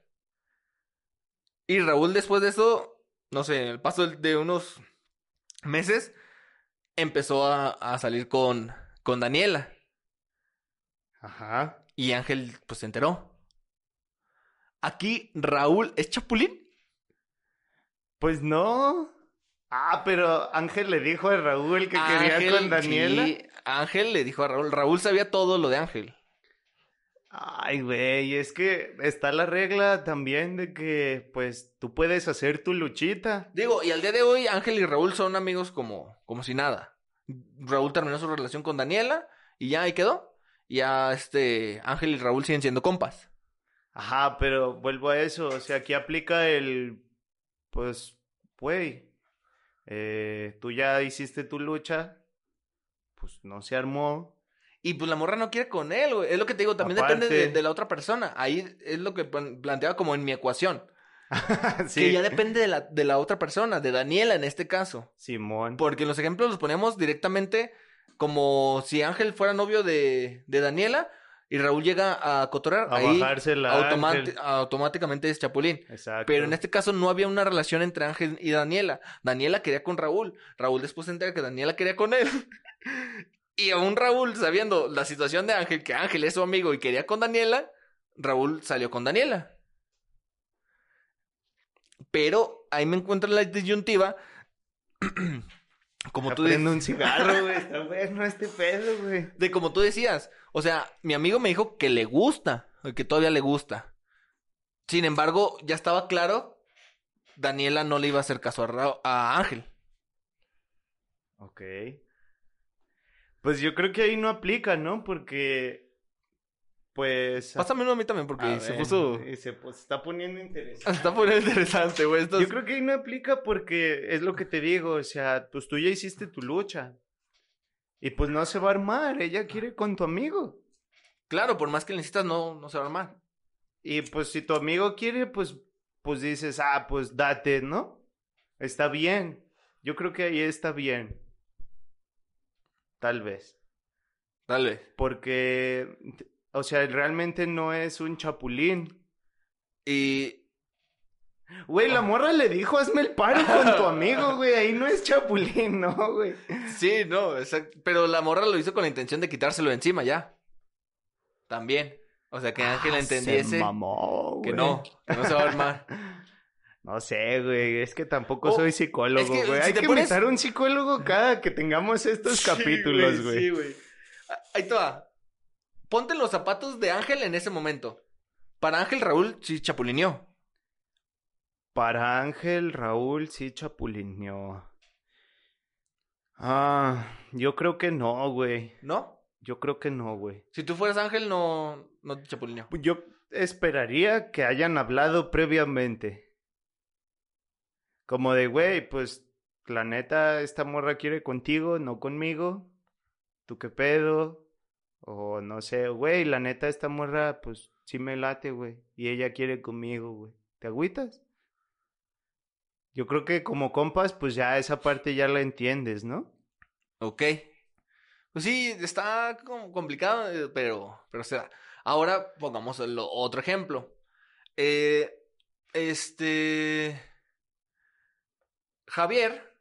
Y Raúl después de eso, no sé, el paso de unos meses, empezó a, a salir con, con Daniela. Ajá. Y Ángel pues se enteró. Aquí Raúl es Chapulín. Pues no. Ah, pero Ángel le dijo a Raúl que quería con Daniela. sí, Ángel le dijo a Raúl, Raúl sabía todo lo de Ángel. Ay, güey, es que está la regla también de que, pues, tú puedes hacer tu luchita. Digo, y al día de hoy Ángel y Raúl son amigos como, como si nada. Raúl terminó su relación con Daniela y ya ahí quedó. Y ya este Ángel y Raúl siguen siendo compas. Ajá, pero vuelvo a eso, o sea, aquí aplica el, pues, güey, eh, tú ya hiciste tu lucha, pues no se armó. Y pues la morra no quiere con él, güey. Es lo que te digo, también depende de, la otra persona. Ahí es lo que plan- planteaba como en mi ecuación. (laughs) sí, Que ya depende de la, de la otra persona, de Daniela en este caso. Simón. Porque en los ejemplos los ponemos directamente como si Ángel fuera novio de, de Daniela y Raúl llega a cotorrear. A ahí automáticamente es Chapulín. Exacto. Pero en este caso no había una relación entre Ángel y Daniela. Daniela quería con Raúl. Raúl después se entera que Daniela quería con él. (laughs) y aún Raúl, sabiendo la situación de Ángel, que Ángel es su amigo y quería con Daniela, Raúl salió con Daniela. Pero ahí me encuentro la disyuntiva. (clears throat) como tú dices. Un cigarro, güey, (laughs) está bueno este pedo, güey. De como tú decías, o sea, mi amigo me dijo que le gusta, que todavía le gusta. Sin embargo, ya estaba claro, Daniela no le iba a hacer caso a, Ra- a Ángel. Ok. Pues yo creo que ahí no aplica, ¿no? Porque, pues... Pásame uno a mí también, porque a se ver, puso... y se pues, está poniendo interesante. (laughs) está poniendo interesante, güey. Yo creo que ahí no aplica porque es lo que te digo, o sea, pues tú ya hiciste tu lucha. Y pues no se va a armar, ella quiere con tu amigo. Claro, por más que le necesitas, no, no se va a armar. Y pues si tu amigo quiere, pues, pues dices, ah, pues date, ¿no? Está bien. Yo creo que ahí está bien. Tal vez. Tal vez. Porque, o sea, realmente no es un chapulín. Y... Güey, la morra le dijo, hazme el paro con tu (laughs) amigo, güey. Ahí no es chapulín, ¿no, güey? Sí, no, exacto. Pero la morra lo hizo con la intención de quitárselo de encima ya. También. O sea, que Ángel Ah, entendiese Se mamó, que no, que no se va a armar. (laughs) No sé, güey, es que tampoco Oh, soy psicólogo, es que güey. si Hay que pones- un psicólogo cada que tengamos estos capítulos, güey. Sí, güey. Ah, Ahí te va. Ponte los zapatos de Ángel en ese momento. Para Ángel Raúl sí chapulineó. Para Ángel, Raúl sí chapulineó. Ah, yo creo que no, güey. ¿No? Yo creo que no, güey. Si tú fueras Ángel, no, no te chapulineó. Yo esperaría que hayan hablado previamente. Como de, güey, pues la neta, esta morra quiere contigo, no conmigo. ¿Tú qué pedo? O no sé, güey, la neta, esta morra, pues sí me late, güey. Y ella quiere conmigo, güey. ¿Te agüitas? Yo creo que como compas, pues ya esa parte ya la entiendes, ¿no? Ok. Pues sí, está complicado, eh, pero, pero o sea, ahora pongamos otro ejemplo. Eh, este, Javier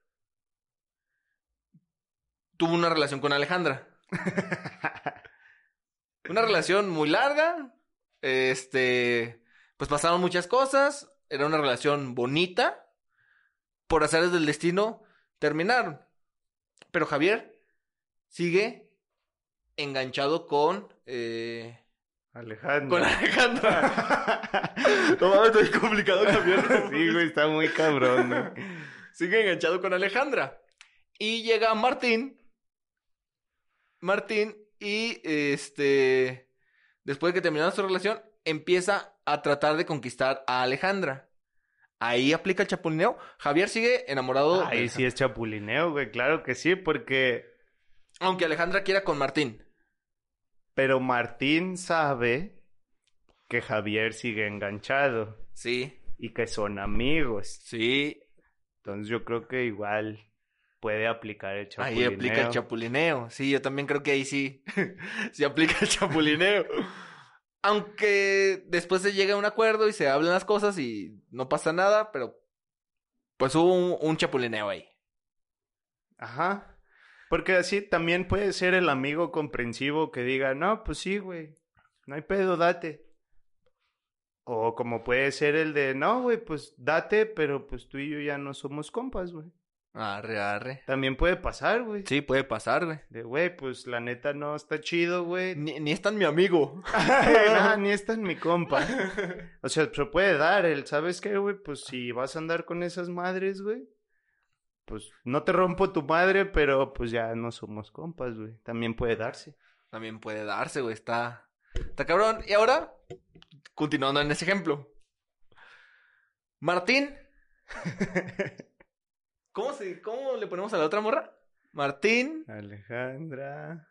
tuvo una relación con Alejandra. (laughs) Una relación muy larga. Este, pues pasaron muchas cosas. Era una relación bonita. Por azares del destino, terminaron. Pero Javier sigue enganchado con. Eh, Alejandro. con Alejandra. (laughs) no mames, estoy complicado Javier. sí, güey, está muy cabrón, güey. Sigue enganchado con Alejandra. Y llega Martín. Martín, y este. Después de que terminaron su relación, empieza a tratar de conquistar a Alejandra. Ahí aplica el chapulineo. Javier sigue enamorado. de Ahí sí es chapulineo, güey, claro que sí, porque... Aunque Alejandra quiera con Martín. Pero Martín sabe que Javier sigue enganchado Sí, y que son amigos. sí. Entonces yo creo que igual puede aplicar el Ahí chapulineo. aplica el chapulineo. Sí, yo también creo que ahí sí. (laughs) sí aplica el chapulineo. Aunque después se llega a un acuerdo y se hablan las cosas y no pasa nada, pero pues hubo un, un chapulineo ahí. Ajá. Porque así también puede ser el amigo comprensivo que diga, no, pues sí, güey, no hay pedo, date. O como puede ser el de, no, güey, pues date, pero pues tú y yo ya no somos compas, güey. Arre, arre. También puede pasar, güey. Sí, puede pasar, güey. De, güey, pues la neta no está chido, güey. Ni, ni es tan mi amigo. (laughs) Nah, ni (laughs) está en mi compa. O sea, se puede dar el, ¿sabes qué, güey? Pues si vas a andar con esas madres, güey. Pues no te rompo tu madre, pero pues ya no somos compas, güey. También puede darse. También puede darse, güey. Está, está cabrón. Y ahora, continuando en ese ejemplo. Martín. (laughs) ¿Cómo, se, ¿Cómo le ponemos a la otra morra? Martín. Alejandra.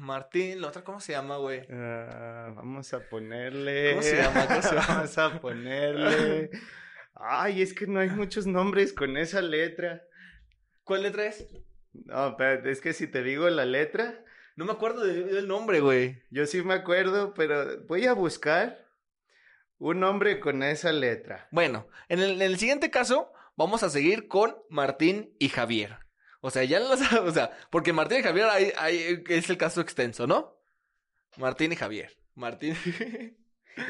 Martín, la otra, ¿cómo se llama, güey? ah, vamos a ponerle. ¿Cómo se llama? ¿Cómo se llama? (laughs) Vamos a ponerle. Ay, es que no hay muchos nombres con esa letra. ¿Cuál letra es? No, espérate, es que si te digo la letra, No me acuerdo de- del nombre, güey. yo sí me acuerdo, pero voy a buscar un nombre con esa letra. Bueno, en el, en el siguiente caso, vamos a seguir con Martín y Javier. O sea, ya los, (laughs) o sea, porque Martín y Javier hay, hay- es el caso extenso, ¿no? Martín y Javier. Martín. (laughs)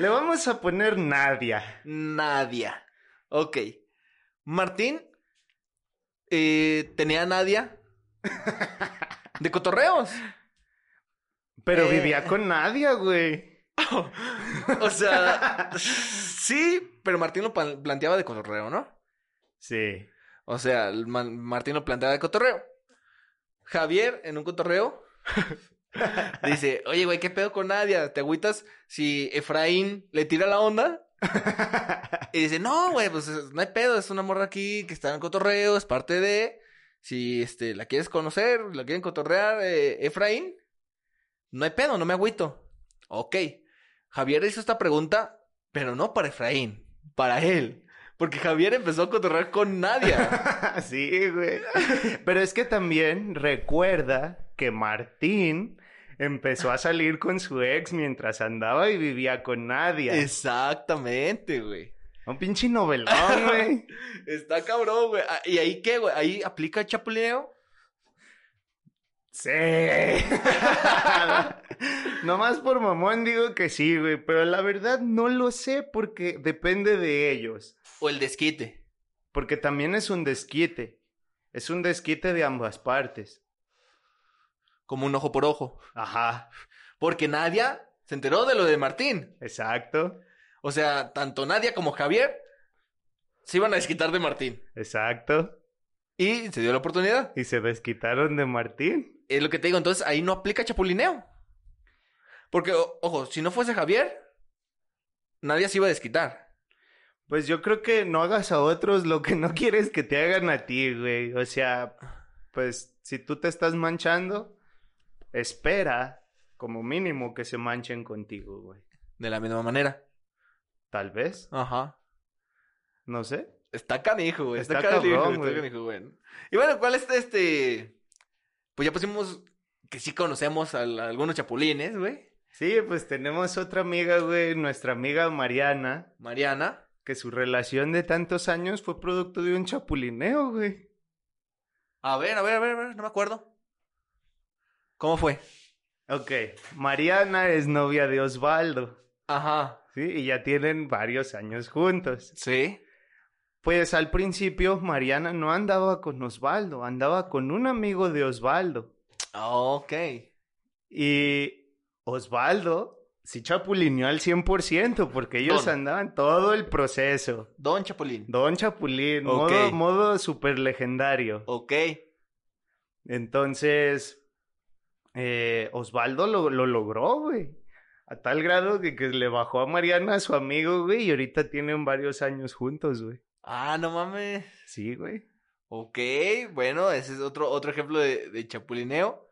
Le vamos a poner Nadia. Nadia. Ok. Martín eh, tenía a Nadia (laughs) de cotorreos. Pero Eh. vivía con Nadia, güey. (laughs) O sea, sí, pero Martín lo plan- planteaba de cotorreo, ¿no? Sí. O sea, Ma- Martín lo plantea de cotorreo. Javier, en un cotorreo, (laughs) dice, oye, güey, ¿qué pedo con Nadia? ¿Te agüitas si Efraín le tira la onda? (laughs) Y dice, no, güey, pues es- no hay pedo, es una morra aquí que está en cotorreo, es parte de... Si este, la quieres conocer, la quieren cotorrear, eh, Efraín, no hay pedo, no me agüito. Ok. Javier hizo esta pregunta, pero no para Efraín, para él. Porque Javier empezó a cotorrear con Nadia. (laughs) sí, güey. Pero es que también recuerda que Martín empezó a salir con su ex mientras andaba y vivía con Nadia. Exactamente, güey. Un pinche novelón, güey. (laughs) Está cabrón, güey. Ah, ¿Y ahí qué, güey? ¿Ahí aplica el chapulineo? Sí. (laughs) Nomás por mamón digo que sí, güey. Pero la verdad no lo sé porque depende de ellos. ¿O el desquite? Porque también es un desquite. Es un desquite de ambas partes. Como un ojo por ojo. Ajá. Porque Nadia se enteró de lo de Martín. Exacto. O sea, tanto Nadia como Javier se iban a desquitar de Martín. Exacto. Y se dio la oportunidad. Y se desquitaron de Martín. Es lo que te digo, entonces ahí no aplica chapulineo. Porque, o- ojo, si no fuese Javier, Nadia se iba a desquitar. Pues yo creo que no hagas a otros lo que no quieres que te hagan a ti, güey. O sea, pues si tú te estás manchando, espera como mínimo que se manchen contigo, güey. De la misma manera. Tal vez, Ajá. no sé. Está canijo, güey. Está, Está canijo, cabrón, está güey. canijo, güey. Y bueno, ¿cuál es este? Pues ya pusimos que sí conocemos a, algunos chapulines, güey. Sí, pues tenemos otra amiga, güey, nuestra amiga Mariana, Mariana. que su relación de tantos años fue producto de un chapulineo, güey. A ver, a ver, a ver, a ver, no me acuerdo. ¿Cómo fue? Ok, Mariana es novia de Osvaldo, Ajá. ¿sí? Y ya tienen varios años juntos. Sí. Pues al principio Mariana no andaba con Osvaldo, andaba con un amigo de Osvaldo. Ok. Y Osvaldo sí chapulineó al 100% porque ellos Don. andaban todo el proceso. Don Chapulín. Don Chapulín, Ok. modo, modo super legendario. Ok. Entonces, eh, Osvaldo lo, lo logró, güey. A tal grado que, que le bajó a Mariana a su amigo, güey, y ahorita tienen varios años juntos, güey. Ah, no mames. Sí, güey. Ok, bueno, ese es otro, otro ejemplo de, de chapulineo.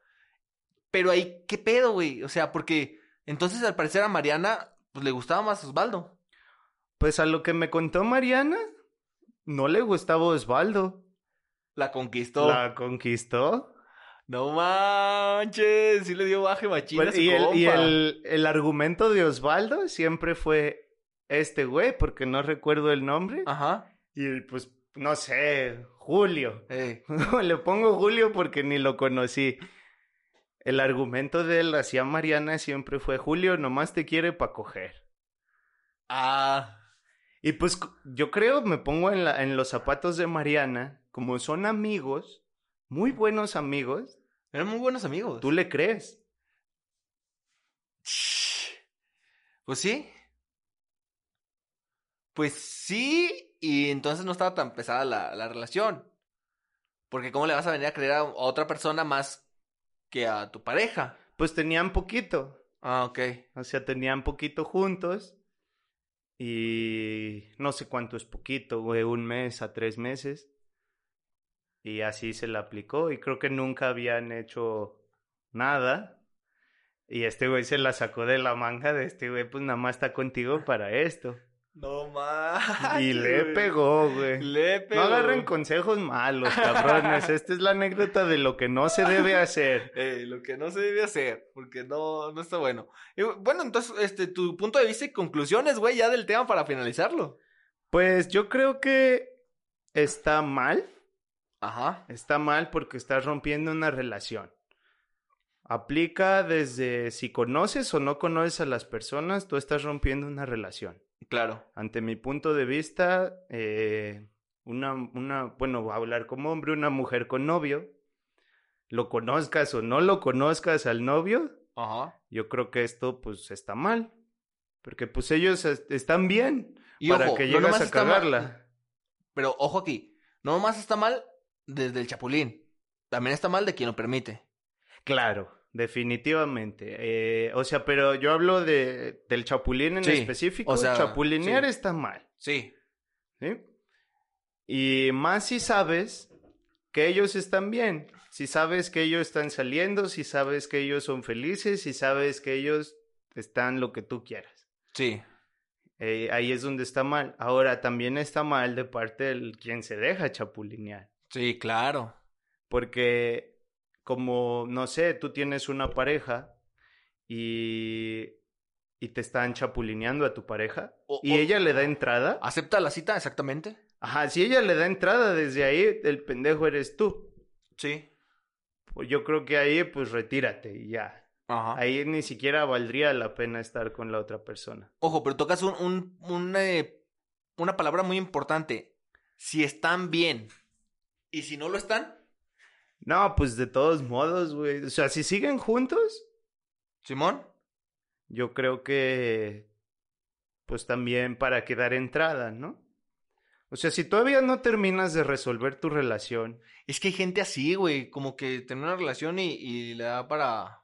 Pero ahí, ¿qué pedo, güey? O sea, porque entonces al parecer a Mariana, pues le gustaba más Osvaldo. Pues a lo que me contó Mariana, no le gustaba Osvaldo. La conquistó. La conquistó. No manches, sí le dio baje machina a Pues, su y el, y compa. el, el argumento de Osvaldo siempre fue este güey, porque no recuerdo el nombre. Ajá. Y pues, no sé, Julio. (laughs) Eh, Le pongo Julio porque ni lo conocí. El argumento de él hacia Mariana siempre fue Julio nomás te quiere para coger. Ah, Y pues yo creo, me pongo en, la, en los zapatos de Mariana, como son amigos, muy buenos amigos, Eran muy buenos amigos. tú le crees. Pues sí. Pues sí, y entonces no estaba tan pesada la, la relación. Porque ¿cómo le vas a venir a creer a otra persona más que a tu pareja? Pues tenían poquito, Ah, ok. o sea, tenían poquito juntos y no sé cuánto es poquito, güey, un mes a tres meses. Y así se la aplicó y creo que nunca habían hecho nada. Y este güey se la sacó de la manga de este güey, pues nada más está contigo para esto. No más. Y le pegó, güey. Le pegó. No agarren consejos malos, cabrones. (laughs) Esta es la anécdota de lo que no se debe hacer. Eh, lo que no se debe hacer, porque no, no está bueno. Y, bueno, entonces, este, tu punto de vista y conclusiones, güey, ya del tema para finalizarlo. Pues yo creo que está mal. Ajá. Está mal porque estás rompiendo una relación. Aplica desde si conoces o no conoces a las personas, tú estás rompiendo una relación. Claro. Ante mi punto de vista, eh, una, una, bueno, voy a hablar como hombre, una mujer con novio, lo conozcas o no lo conozcas al novio, Ajá. yo creo que esto pues está mal. Porque pues ellos est- están bien Y para ojo, que no llegas nomás a mal- cagarla. Pero ojo aquí, no nomás está mal desde el chapulín, también está mal de quien lo permite. Claro, definitivamente. Eh, o sea, pero yo hablo de, del chapulín en Sí, específico. o sea, Chapulinear sí. está mal. Sí. ¿sí? Y más si sabes que ellos están bien. Si sabes que ellos están saliendo, si sabes que ellos son felices, si sabes que ellos están lo que tú quieras. Sí. Eh, ahí es donde está mal. Ahora, también está mal de parte del quien se deja chapulinear. Sí, claro. Porque, como, no sé, tú tienes una pareja y, y te están chapulineando a tu pareja O- y o- ella le da entrada. ¿Acepta la cita exactamente? Ajá, si ella le da entrada desde ahí, el pendejo eres tú. Sí. Pues yo creo que ahí, pues retírate y ya. Ajá. Ahí ni siquiera valdría la pena estar con la otra persona. Ojo, pero tocas un, un, un, eh, una palabra muy importante. Si están bien. ¿Y si no lo están? No, pues de todos modos, güey. O sea, si siguen juntos, Simón. yo creo que, pues también para que dar entrada, ¿no? O sea, si todavía no terminas de resolver tu relación, Es que hay gente así, güey. Como que termina una relación y, y le da para.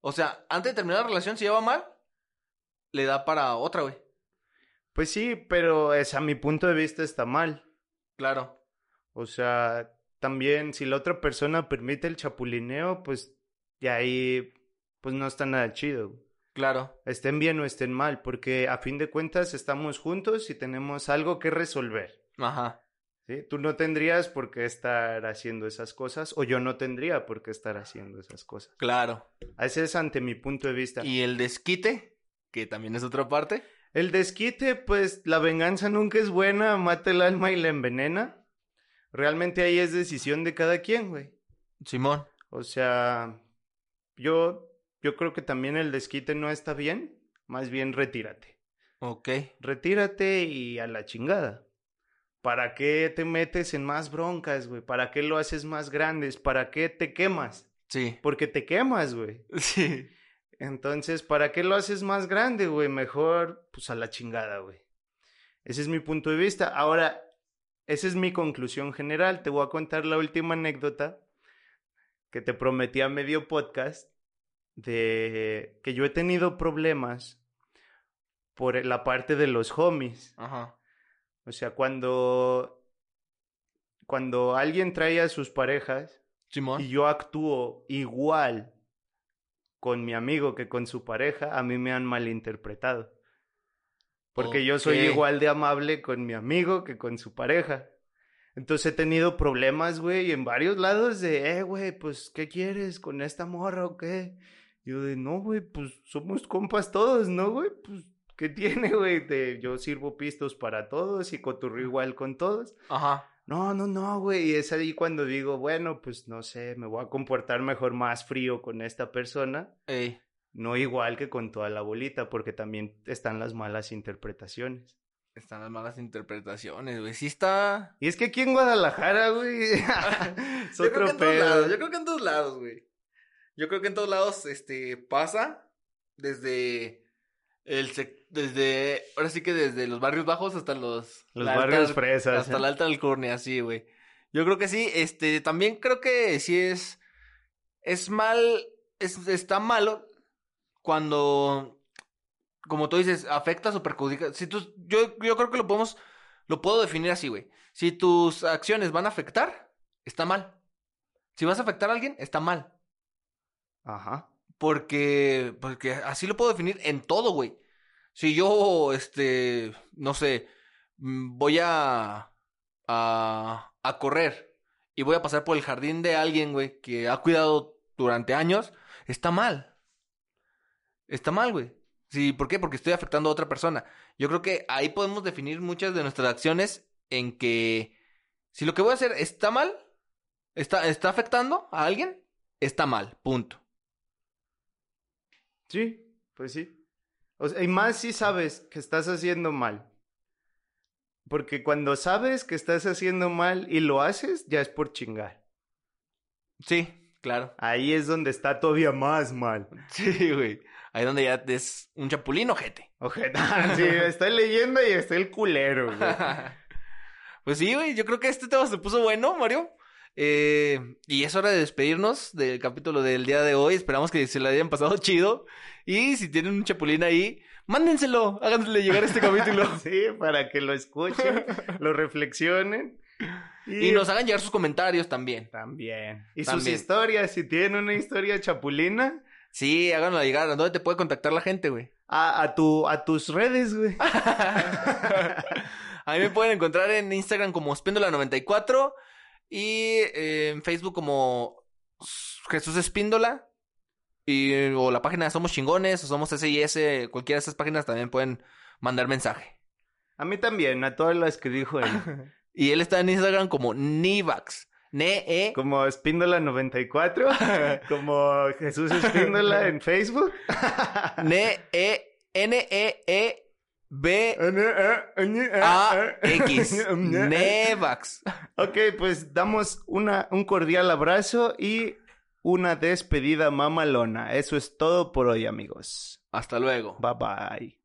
O sea, antes de terminar la relación, si ya va mal, le da para otra, güey. pues sí, pero es, a mi punto de vista está mal. Claro. O sea, también si la otra persona permite el chapulineo, pues de ahí, pues no está nada chido. Claro. Estén bien o estén mal, porque a fin de cuentas estamos juntos y tenemos algo que resolver. Ajá. ¿sí? Tú no tendrías por qué estar haciendo esas cosas, o yo no tendría por qué estar haciendo esas cosas. Claro. Ese es ante mi punto de vista. Y el desquite, que también es otra parte. El desquite, pues la venganza nunca es buena, mata el alma y la envenena. Realmente ahí es decisión de cada quien, güey. Simón. O sea, yo, yo creo que también el desquite no está bien, más bien retírate. Ok. Retírate y a la chingada. ¿Para qué te metes en más broncas, güey? ¿Para qué lo haces más grandes? ¿Para qué te quemas? Sí. Porque te quemas, güey. (laughs) Sí. Entonces, ¿para qué lo haces más grande, güey? Mejor, pues a la chingada, güey. Ese es mi punto de vista. Ahora, esa es mi conclusión general. Te voy a contar la última anécdota que te prometí a medio podcast de que yo he tenido problemas por la parte de los homies. Ajá. O sea, cuando cuando alguien trae a sus parejas Simón. y yo actúo igual con mi amigo que con su pareja, a mí me han malinterpretado. Porque yo soy igual de amable con mi amigo que con su pareja. Entonces he tenido problemas, güey, en varios lados de, eh, güey, pues, ¿qué quieres con esta morra o qué? Yo de, no, güey, pues somos compas todos, ¿no, güey? Pues, ¿qué tiene, (laughs) güey? De, yo sirvo pistos para todos y coturro igual con todos. Ajá. No, no, no, güey. Y es ahí cuando digo, bueno, pues no sé, me voy a comportar mejor más frío con esta persona Ey. No igual que con toda la bolita, porque también están las malas interpretaciones. Están las malas interpretaciones, güey. Sí está... Y es que aquí en Guadalajara, güey, (laughs) (laughs) es Yo creo otro que en todos lados, yo creo que en todos lados, güey. Yo creo que en todos lados, este, pasa desde el desde, ahora sí que desde los barrios bajos hasta los... Los barrios alta- fresas. Hasta ¿eh? la alta alcurnia, sí, güey. Yo creo que sí, este, también creo que sí es, es mal, es, está malo cuando, como tú dices, afectas o perjudicas. Si tú, yo, yo creo que lo podemos, lo puedo definir así, güey. Si tus acciones van a afectar, está mal. Si vas a afectar a alguien, está mal. Ajá. Porque, porque así lo puedo definir en todo, güey. Si yo, este, no sé, mm, voy a, a, a correr y voy a pasar por el jardín de alguien, güey, que ha cuidado durante años, está mal. Está mal, güey. Sí, ¿por qué? Porque estoy afectando a otra persona. Yo creo que ahí podemos definir muchas de nuestras acciones en que si lo que voy a hacer está mal, está, está afectando a alguien, está mal, punto. Sí, pues sí. O sea, y más si sabes que estás haciendo mal. Porque cuando sabes que estás haciendo mal y lo haces, ya es por chingar. Sí, claro. Ahí es donde está todavía más mal. (laughs) Sí, güey. Ahí donde ya es un chapulín ojete. Ojeta, (laughs) sí, estoy leyendo y está el culero, güey. (laughs) pues sí, güey. Yo creo que este tema se puso bueno, Mario. Eh, y es hora de despedirnos del capítulo del día de hoy. Esperamos que se la hayan pasado chido. Y si tienen un chapulín ahí, mándenselo. Hágansele llegar este capítulo. (laughs) Sí, para que lo escuchen, lo reflexionen. y nos hagan llegar sus comentarios también. También. Y sus historias, si tienen una historia chapulina, Sí, háganlo llegar. ¿A dónde te puede contactar la gente, güey? (laughs) a, a, tu, a tus redes, güey. (laughs) A mí me pueden encontrar en Instagram como Espíndola94 y eh, en Facebook como Jesús Espíndola. Y, o la página Somos Chingones o Somos SIS, cualquiera de esas páginas también pueden mandar mensaje. A mí también, a todas las que dijo él. (laughs) Y él está en Instagram como Nivax. Ne-E. Como Espíndola 94, (laughs) como Jesús Espíndola (laughs) en Facebook. Ne-E. (laughs) N-E-E-B. A A-X. Nevax. Ok, pues damos una, un cordial abrazo y una despedida mamalona. Eso es todo por hoy, amigos. Hasta luego. Bye bye.